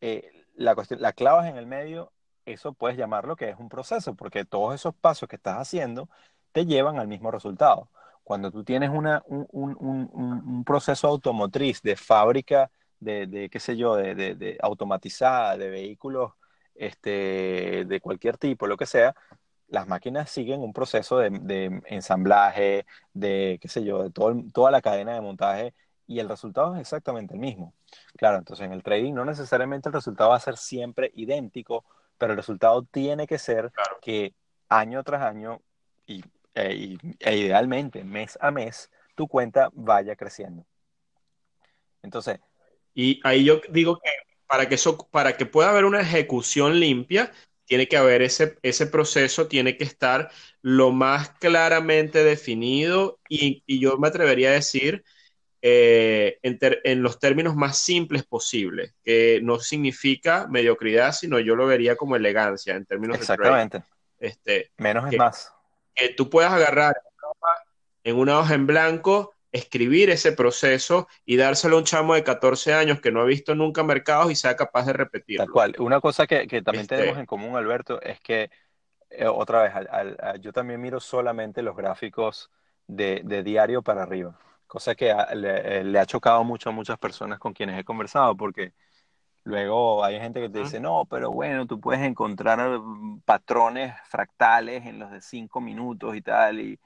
eh, la, cuestión, la clavas en el medio, eso puedes llamarlo que es un proceso, porque todos esos pasos que estás haciendo te llevan al mismo resultado. Cuando tú tienes una, un, un, un, proceso automotriz de fábrica, de, de qué sé yo, de, de, de, automatizada, de vehículos este, de cualquier tipo, lo que sea, las máquinas siguen un proceso de, ensamblaje, de qué sé yo, de todo, toda la cadena de montaje y el resultado es exactamente el mismo. Claro, entonces en el trading no necesariamente el resultado va a ser siempre idéntico, pero el resultado tiene que ser que año tras año y, e, e, idealmente mes a mes tu cuenta vaya creciendo. Entonces. Y ahí yo digo que para que, eso, para que pueda haber una ejecución limpia, tiene que haber ese, ese proceso, tiene que estar lo más claramente definido y, y yo me atrevería a decir eh, en, los términos más simples posibles, que no significa mediocridad, sino yo lo vería como elegancia en términos Exactamente. Este, Menos es más. Que tú puedas agarrar en una hoja en blanco, escribir ese proceso y dárselo a un chamo de 14 años que no ha visto nunca mercados y sea capaz de repetirlo. Tal cual. Una cosa que, también este tenemos en común, Alberto, es que, eh, otra vez, yo también miro solamente los gráficos de, de diario para arriba cosa que eh, le, ha chocado mucho a muchas personas con quienes he conversado, porque luego hay gente que te dice, no, pero bueno, tú puedes encontrar mm, patrones fractales en los de cinco minutos y tal, y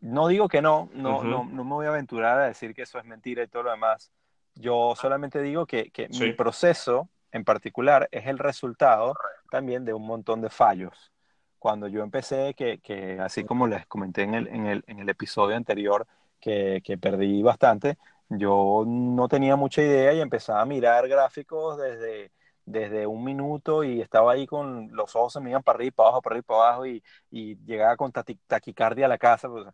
no digo que no, no, no, no, me voy a aventurar a decir que eso es mentira y todo lo demás. Yo solamente digo que, que mi proceso en particular es el resultado también de un montón de fallos. Cuando yo empecé, que, que así como les comenté en el, en el, en el episodio anterior, que, perdí bastante, yo no tenía mucha idea y empezaba a mirar gráficos desde, desde un minuto y estaba ahí con los ojos se me iban para arriba y para abajo, para arriba y para abajo y, y llegaba con taquicardia a la casa. Pues,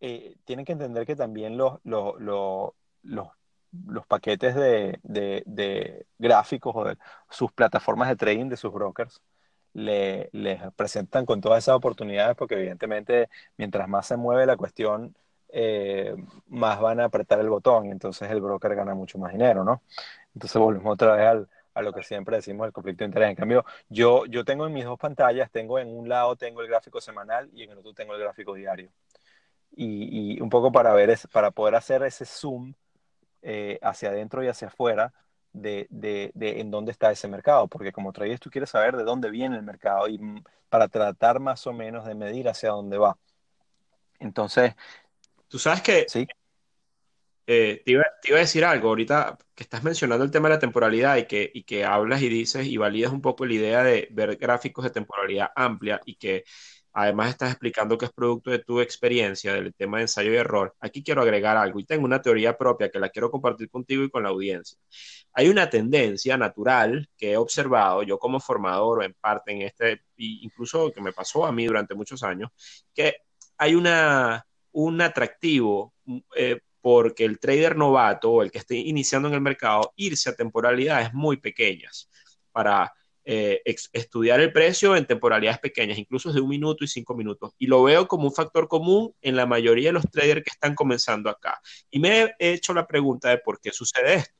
eh, tienen que entender que también los, los, los, los, paquetes de, de, gráficos o de sus plataformas de trading de sus brokers le, les presentan con todas esas oportunidades porque evidentemente mientras más se mueve la cuestión eh, más van a apretar el botón y entonces el broker gana mucho más dinero, ¿no? Entonces volvemos otra vez a lo que siempre decimos, el conflicto de interés. En cambio, yo, yo tengo en mis dos pantallas, tengo en un lado tengo el gráfico semanal y en el otro tengo el gráfico diario. Y, un poco para ver, para poder hacer ese zoom eh, hacia adentro y hacia afuera de, de, de, en dónde está ese mercado, porque como traías tú quieres saber de dónde viene el mercado y para tratar más o menos de medir hacia dónde va. Entonces, Tú sabes que sí. Eh, te, iba, a decir algo ahorita que estás mencionando el tema de la temporalidad y que, y que hablas y dices y validas un poco la idea de ver gráficos de temporalidad amplia y que además estás explicando que es producto de tu experiencia del tema de ensayo y error. Aquí quiero agregar algo y tengo una teoría propia que la quiero compartir contigo y con la audiencia. Hay una tendencia natural que he observado yo como formador en parte en este, incluso que me pasó a mí durante muchos años, que hay una un atractivo eh, porque el trader novato o el que esté iniciando en el mercado, irse a temporalidades muy pequeñas para eh, estudiar el precio en temporalidades pequeñas, incluso de un minuto y cinco minutos. Y lo veo como un factor común en la mayoría de los traders que están comenzando acá. Y me he hecho la pregunta de por qué sucede esto.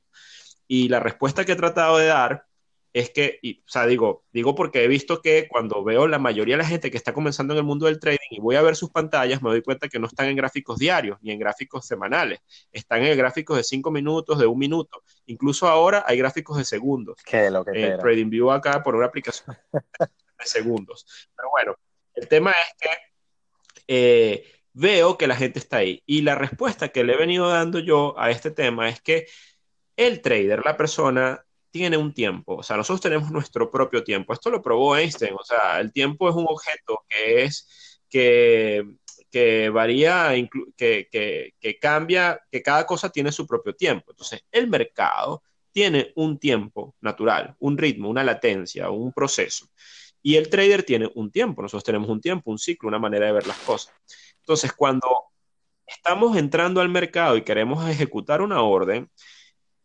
Y la respuesta que he tratado de dar es que, o sea, digo, digo porque he visto que cuando veo la mayoría de la gente que está comenzando en el mundo del trading y voy a ver sus pantallas, me doy cuenta que no están en gráficos diarios ni en gráficos semanales, están en gráficos de cinco minutos, de un minuto. Incluso ahora hay gráficos de segundos. ¿Qué lo que en TradingView acá por una aplicación de segundos. Pero bueno, el tema es que eh, veo que la gente está ahí. Y la respuesta que le he venido dando yo a este tema es que el trader, la persona, tiene un tiempo, o sea, nosotros tenemos nuestro propio tiempo. Esto lo probó Einstein, o sea, el tiempo es un objeto que es, que, que varía, que, que, que cambia, que cada cosa tiene su propio tiempo. Entonces, el mercado tiene un tiempo natural, un ritmo, una latencia, un proceso. Y el trader tiene un tiempo, nosotros tenemos un tiempo, un ciclo, una manera de ver las cosas. Entonces, cuando estamos entrando al mercado y queremos ejecutar una orden,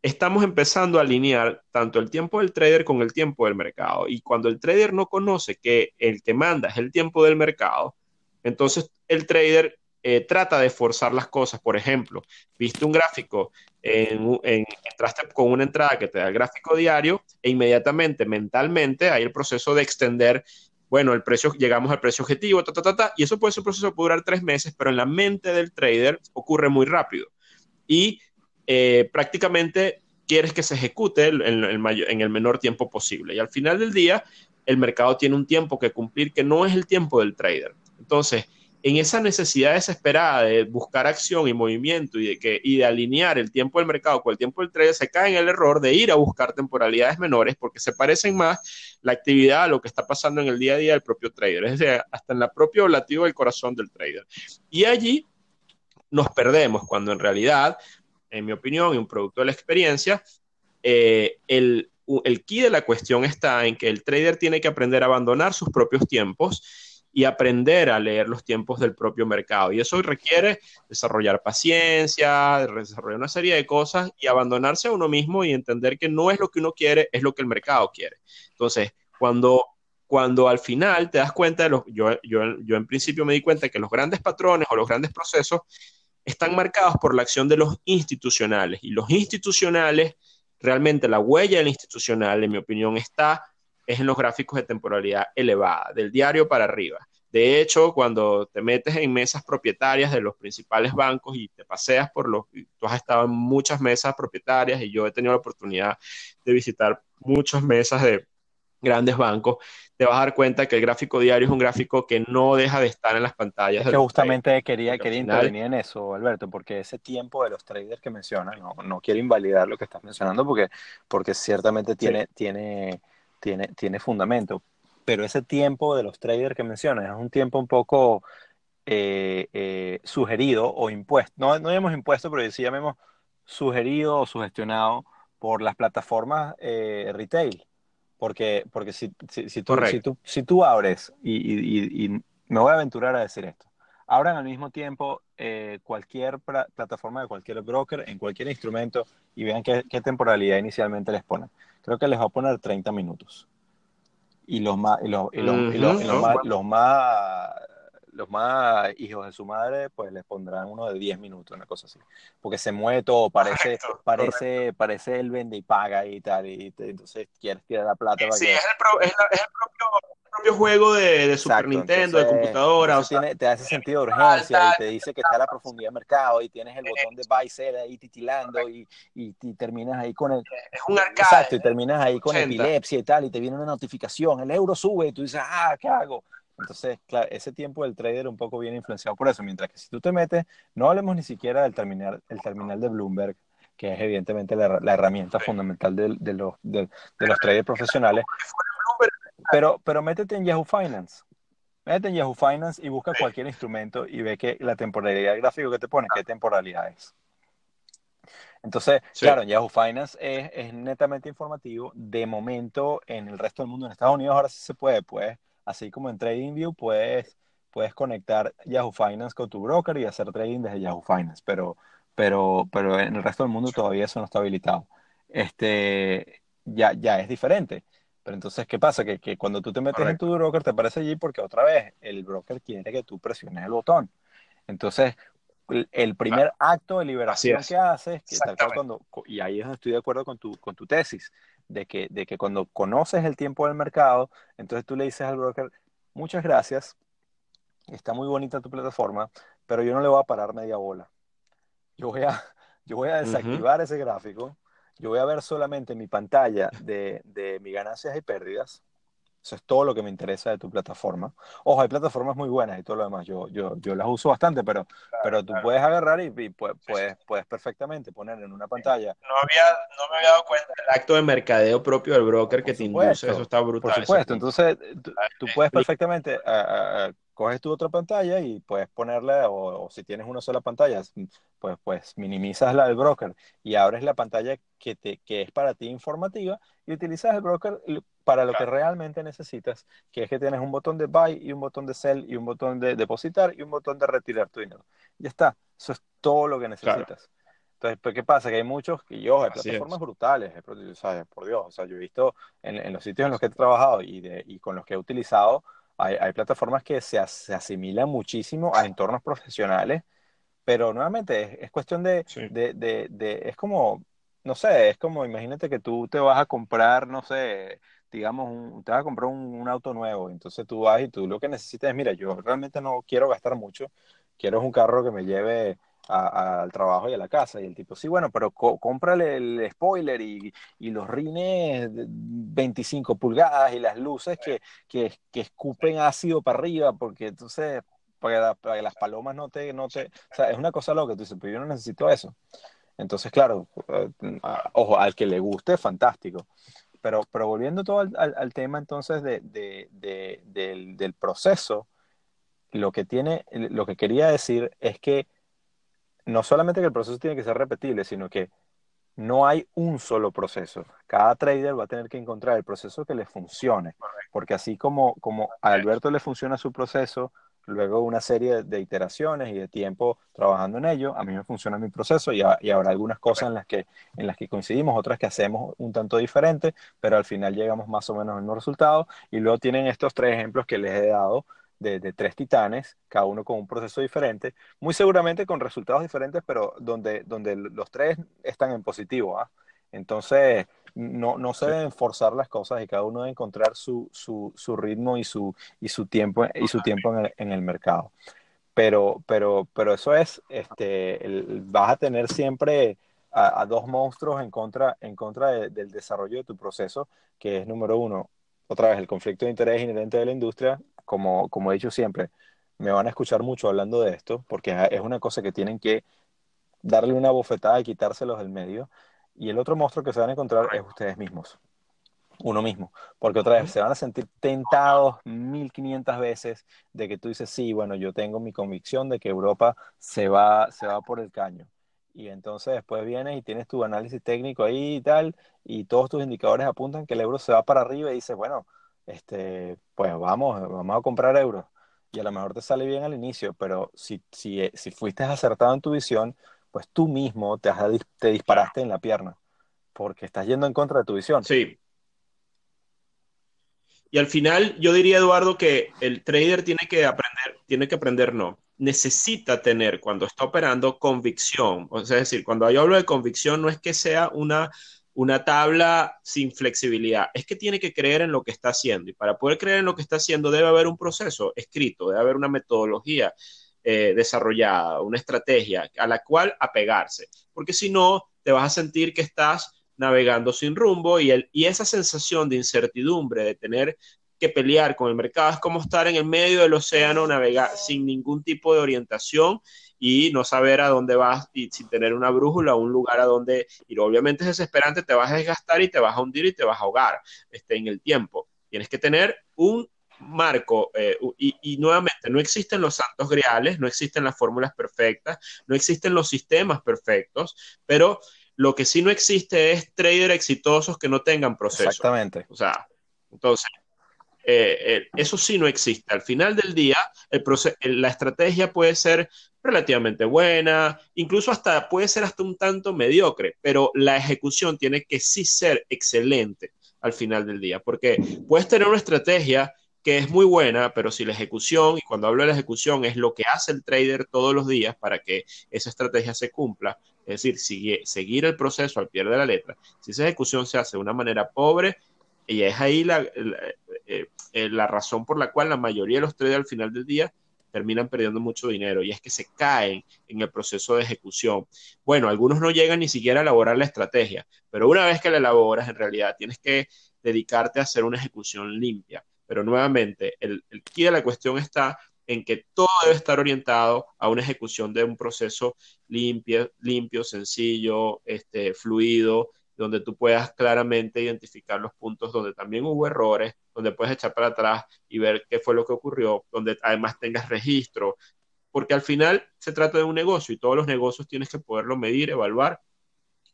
estamos empezando a alinear tanto el tiempo del trader con el tiempo del mercado. Y cuando el trader no conoce que el que manda es el tiempo del mercado, entonces el trader eh, trata de forzar las cosas. Por ejemplo, viste un gráfico, en, entraste con una entrada que te da el gráfico diario e inmediatamente mentalmente hay el proceso de extender bueno, el precio, llegamos al precio objetivo, ta, ta, ta, ta, y eso puede ser un proceso que puede durar tres meses, pero en la mente del trader ocurre muy rápido. Y eh, prácticamente quieres que se ejecute en, en el menor tiempo posible. Y al final del día, el mercado tiene un tiempo que cumplir que no es el tiempo del trader. Entonces, en esa necesidad desesperada de buscar acción y movimiento y de, que, y de alinear el tiempo del mercado con el tiempo del trader, se cae en el error de ir a buscar temporalidades menores porque se parecen más la actividad a lo que está pasando en el día a día del propio trader, es decir, hasta en la propia latido del corazón del trader. Y allí nos perdemos cuando en realidad, en mi opinión y un producto de la experiencia, eh, el, el key de la cuestión está en que el trader tiene que aprender a abandonar sus propios tiempos y aprender a leer los tiempos del propio mercado. Y eso requiere desarrollar paciencia, desarrollar una serie de cosas y abandonarse a uno mismo y entender que no es lo que uno quiere, es lo que el mercado quiere. Entonces, cuando, cuando al final te das cuenta de los, yo, yo, yo en principio me di cuenta que los grandes patrones o los grandes procesos están marcados por la acción de los institucionales y los institucionales, realmente la huella del institucional, en mi opinión, está es en los gráficos de temporalidad elevada, del diario para arriba. De hecho, cuando te metes en mesas propietarias de los principales bancos y te paseas por los, tú has estado en muchas mesas propietarias y yo he tenido la oportunidad de visitar muchas mesas de grandes bancos, te vas a dar cuenta que el gráfico diario es un gráfico que no deja de estar en las pantallas. Es que justamente quería, quería intervenir en eso, Alberto, porque ese tiempo de los traders que mencionan, no, no quiero invalidar lo que estás mencionando porque, porque ciertamente tiene, tiene tiene, tiene fundamento. Pero ese tiempo de los traders que mencionas es un tiempo un poco eh, eh, sugerido o impuesto. No, no llamemos impuesto, pero sí llamemos sugerido o sugestionado por las plataformas eh, retail. Porque, porque si, si, si, tú, si, tú, si tú abres, y, y, y, me voy a aventurar a decir esto, abran al mismo tiempo cualquier plataforma de cualquier broker en cualquier instrumento y vean qué, qué temporalidad inicialmente les ponen. Creo que les va a poner 30 minutos. Y los más, los, los, más, los más hijos de su madre, pues les pondrán uno de 10 minutos, una cosa así. Porque se mueve todo, parece, parece, parece el vende y paga y tal, y entonces quieres tirar la plata. Sí, es, el es, el propio propio juego de, Super Nintendo, de computadora. O sea, te hace sentido de urgencia y te dice que está a la profundidad del mercado y tienes el botón de buy sell ahí titilando y, y, terminas ahí con el. Es un arcade. Exacto, y terminas ahí con epilepsia y tal, y te viene una notificación, el euro sube y tú dices, ah, ¿qué hago? Entonces, claro, ese tiempo del trader un poco viene influenciado por eso, mientras que si tú te metes, no hablemos ni siquiera del terminal, el terminal de Bloomberg, que es evidentemente la, herramienta fundamental de, de, los, de, de los traders profesionales, pero, pero métete en Yahoo Finance. Métete en Yahoo Finance y busca cualquier instrumento y ve que la temporalidad gráfico que te pone, qué temporalidad es. Entonces, claro, Yahoo Finance es, es, netamente informativo. De momento, en el resto del mundo, en Estados Unidos, ahora sí se puede. Pues, así como en TradingView, puedes, puedes conectar Yahoo Finance con tu broker y hacer trading desde Yahoo Finance. Pero, pero, pero en el resto del mundo todavía eso no está habilitado. Este, ya, ya es diferente. Pero entonces, ¿qué pasa? Que, que cuando tú te metes en tu broker, te aparece allí porque otra vez el broker quiere que tú presiones el botón. Entonces, el primer acto de liberación que haces, que tal cual cuando, y ahí es donde estoy de acuerdo con tu, con tu tesis, de que, de que cuando conoces el tiempo del mercado, entonces tú le dices al broker, muchas gracias, está muy bonita tu plataforma, pero yo no le voy a parar media bola. Yo voy a, yo voy a desactivar ese gráfico yo voy a ver solamente mi pantalla de, de mis ganancias y pérdidas. Eso es todo lo que me interesa de tu plataforma. Ojo, hay plataformas muy buenas y todo lo demás. Yo, yo, yo las uso bastante, pero, pero tú puedes agarrar y, puedes, puedes, perfectamente poner en una pantalla. No, había, no me había dado cuenta del acto de mercadeo propio del broker que te induce. Eso está brutal. Por supuesto. Entonces, tú, puedes perfectamente coges tu otra pantalla y puedes ponerle, o, si tienes una sola pantalla, pues, pues minimizas la del broker y abres la pantalla que, te, que es para ti informativa y utilizas el broker para lo que realmente necesitas, que es que tienes un botón de buy y un botón de sell y un botón de depositar y un botón de retirar tu dinero. Ya está, eso es todo lo que necesitas. Entonces, pues, ¿qué pasa? Que hay muchos, que yo, hay plataformas brutales, por Dios, o sea, yo he visto en, en, los sitios en los que he trabajado y, de, y con los que he utilizado, hay, hay plataformas que se, se, asimilan muchísimo a entornos profesionales, pero nuevamente es, cuestión de, de, de, de, es como, no sé, es como, imagínate que tú te vas a comprar, no sé, digamos, te vas a comprar un, auto nuevo, entonces tú vas y tú lo que necesitas es, mira, yo realmente no quiero gastar mucho, quiero un carro que me lleve al trabajo y a la casa. Y el tipo, sí, bueno, pero cómprale el spoiler y, y, los rines 25 pulgadas y las luces que, que, que, escupen ácido para arriba, porque entonces, para, para, que las palomas no te, no te... O sea, es una cosa loca, tú dices, pero yo no necesito eso. Entonces, claro, eh, ojo, al que le guste, fantástico. Pero, pero volviendo todo al, al, tema entonces de, de, de, del, del proceso, lo que tiene, lo que quería decir es que no solamente que el proceso tiene que ser repetible, sino que no hay un solo proceso. Cada trader va a tener que encontrar el proceso que le funcione, porque así como, como a Alberto le funciona su proceso, luego una serie de iteraciones y de tiempo trabajando en ello, a mí me funciona mi proceso y, y, habrá algunas cosas en las, que, en las que coincidimos, otras que hacemos un tanto diferente, pero al final llegamos más o menos al mismo resultado. Y luego tienen estos tres ejemplos que les he dado de, tres titanes, cada uno con un proceso diferente, muy seguramente con resultados diferentes, pero donde, donde los tres están en positivo. ¿ah? Entonces, no, no se deben forzar las cosas y cada uno debe encontrar su, su, su ritmo y su, y su tiempo, y su tiempo en, el, en el mercado. Pero, pero, pero eso es, este, vas a tener siempre a, dos monstruos en contra, en contra del desarrollo de tu proceso, que es número uno, otra vez, el conflicto de interés inherente de la industria, como, como he dicho siempre, me van a escuchar mucho hablando de esto, porque es una cosa que tienen que darle una bofetada y quitárselos del medio. Y el otro monstruo que se van a encontrar es ustedes mismos, uno mismo, porque otra vez se van a sentir tentados 1500 veces de que tú dices, sí, bueno, yo tengo mi convicción de que Europa se va, se va por el caño. Y entonces después vienes y tienes tu análisis técnico ahí y tal, y todos tus indicadores apuntan que el euro se va para arriba y dices, bueno, este, pues vamos, vamos a comprar euros. Y a lo mejor te sale bien al inicio, pero si, si, si fuiste acertado en tu visión, pues tú mismo te, te disparaste en la pierna, porque estás yendo en contra de tu visión. Sí. Y al final yo diría, Eduardo, que el trader tiene que aprender, tiene que aprender, no, necesita tener cuando está operando convicción. O sea, es decir, cuando yo hablo de convicción, no es que sea una una tabla sin flexibilidad. Es que tiene que creer en lo que está haciendo y para poder creer en lo que está haciendo debe haber un proceso escrito, debe haber una metodología eh, desarrollada, una estrategia a la cual apegarse, porque si no, te vas a sentir que estás navegando sin rumbo y, el, y esa sensación de incertidumbre, de tener que pelear con el mercado, es como estar en el medio del océano, navegar sin ningún tipo de orientación y no saber a dónde vas y sin tener una brújula, un lugar a dónde ir. Obviamente es desesperante, te vas a desgastar y te vas a hundir y te vas a ahogar este, en el tiempo. Tienes que tener un marco eh, y, y, nuevamente no existen los santos griales, no existen las fórmulas perfectas, no existen los sistemas perfectos, pero lo que sí no existe es traders exitosos que no tengan proceso. Exactamente. O sea, entonces, eh, eh, eso sí no existe. Al final del día, el la estrategia puede ser relativamente buena, incluso hasta puede ser hasta un tanto mediocre, pero la ejecución tiene que sí ser excelente al final del día, porque puedes tener una estrategia que es muy buena, pero si la ejecución, y cuando hablo de la ejecución, es lo que hace el trader todos los días para que esa estrategia se cumpla, es decir, seguir el proceso al pie de la letra, si esa ejecución se hace de una manera pobre, y es ahí la, eh, eh, la razón por la cual la mayoría de los traders al final del día terminan perdiendo mucho dinero y es que se caen en el proceso de ejecución. Bueno, algunos no llegan ni siquiera a elaborar la estrategia, pero una vez que la elaboras, en realidad tienes que dedicarte a hacer una ejecución limpia. Pero nuevamente, el, el de la cuestión está en que todo debe estar orientado a una ejecución de un proceso limpio, limpio sencillo, este, fluido, donde tú puedas claramente identificar los puntos donde también hubo errores, donde puedes echar para atrás y ver qué fue lo que ocurrió, donde además tengas registro, porque al final se trata de un negocio y todos los negocios tienes que poderlo medir, evaluar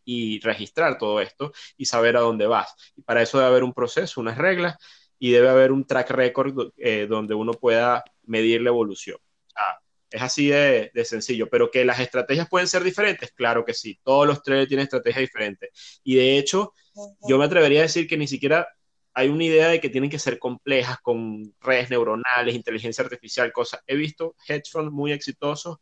y registrar todo esto y saber a dónde vas. Y para eso debe haber un proceso, unas reglas y debe haber un track record eh, donde uno pueda medir la evolución. Es así de, sencillo, pero que las estrategias pueden ser diferentes, claro que sí, todos los traders tienen estrategias diferentes. Y de hecho, yo me atrevería a decir que ni siquiera hay una idea de que tienen que ser complejas con redes neuronales, inteligencia artificial, cosas. He visto hedge funds muy exitosos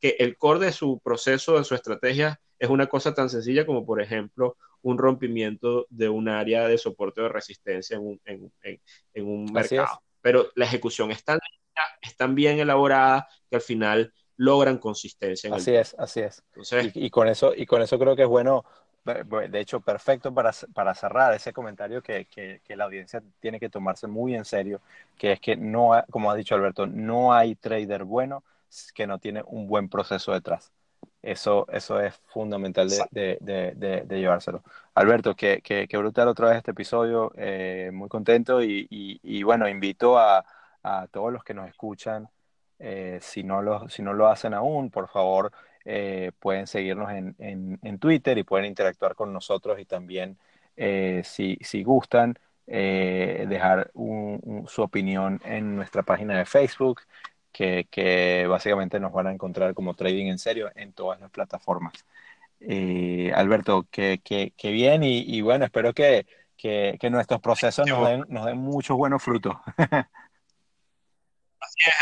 que el core de su proceso, de su estrategia, es una cosa tan sencilla como, por ejemplo, un rompimiento de un área de soporte de resistencia en un, mercado. Pero la ejecución es tan, es tan bien elaborada que al final logran consistencia. así es, así es. y, con eso, y con eso creo que es bueno, de hecho, perfecto para, para cerrar ese comentario que, que, que, la audiencia tiene que tomarse muy en serio, que es que no, como ha dicho Alberto, no hay trader bueno que no tiene un buen proceso detrás. Eso, eso es fundamental de, de, de, de llevárselo. Alberto, que, que, que, brutal otra vez este episodio, eh, muy contento y, y, y, bueno, invito a, a todos los que nos escuchan eh, si, no lo, si no lo hacen aún, por favor, eh, pueden seguirnos en, en, Twitter y pueden interactuar con nosotros y también, si, si, gustan, dejar su opinión en nuestra página de Facebook, que, que, básicamente nos van a encontrar como Trading en Serio en todas las plataformas. Alberto, que, que, que bien y, y, bueno, espero que, que nuestros procesos nos den, nos den muchos buenos frutos.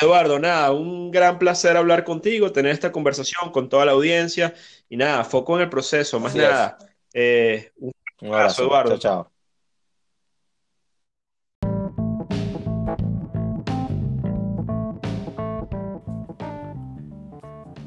Eduardo, nada, un gran placer hablar contigo, tener esta conversación con toda la audiencia y nada, foco en el proceso, más nada. Eh, un, abrazo, Eduardo. Chao,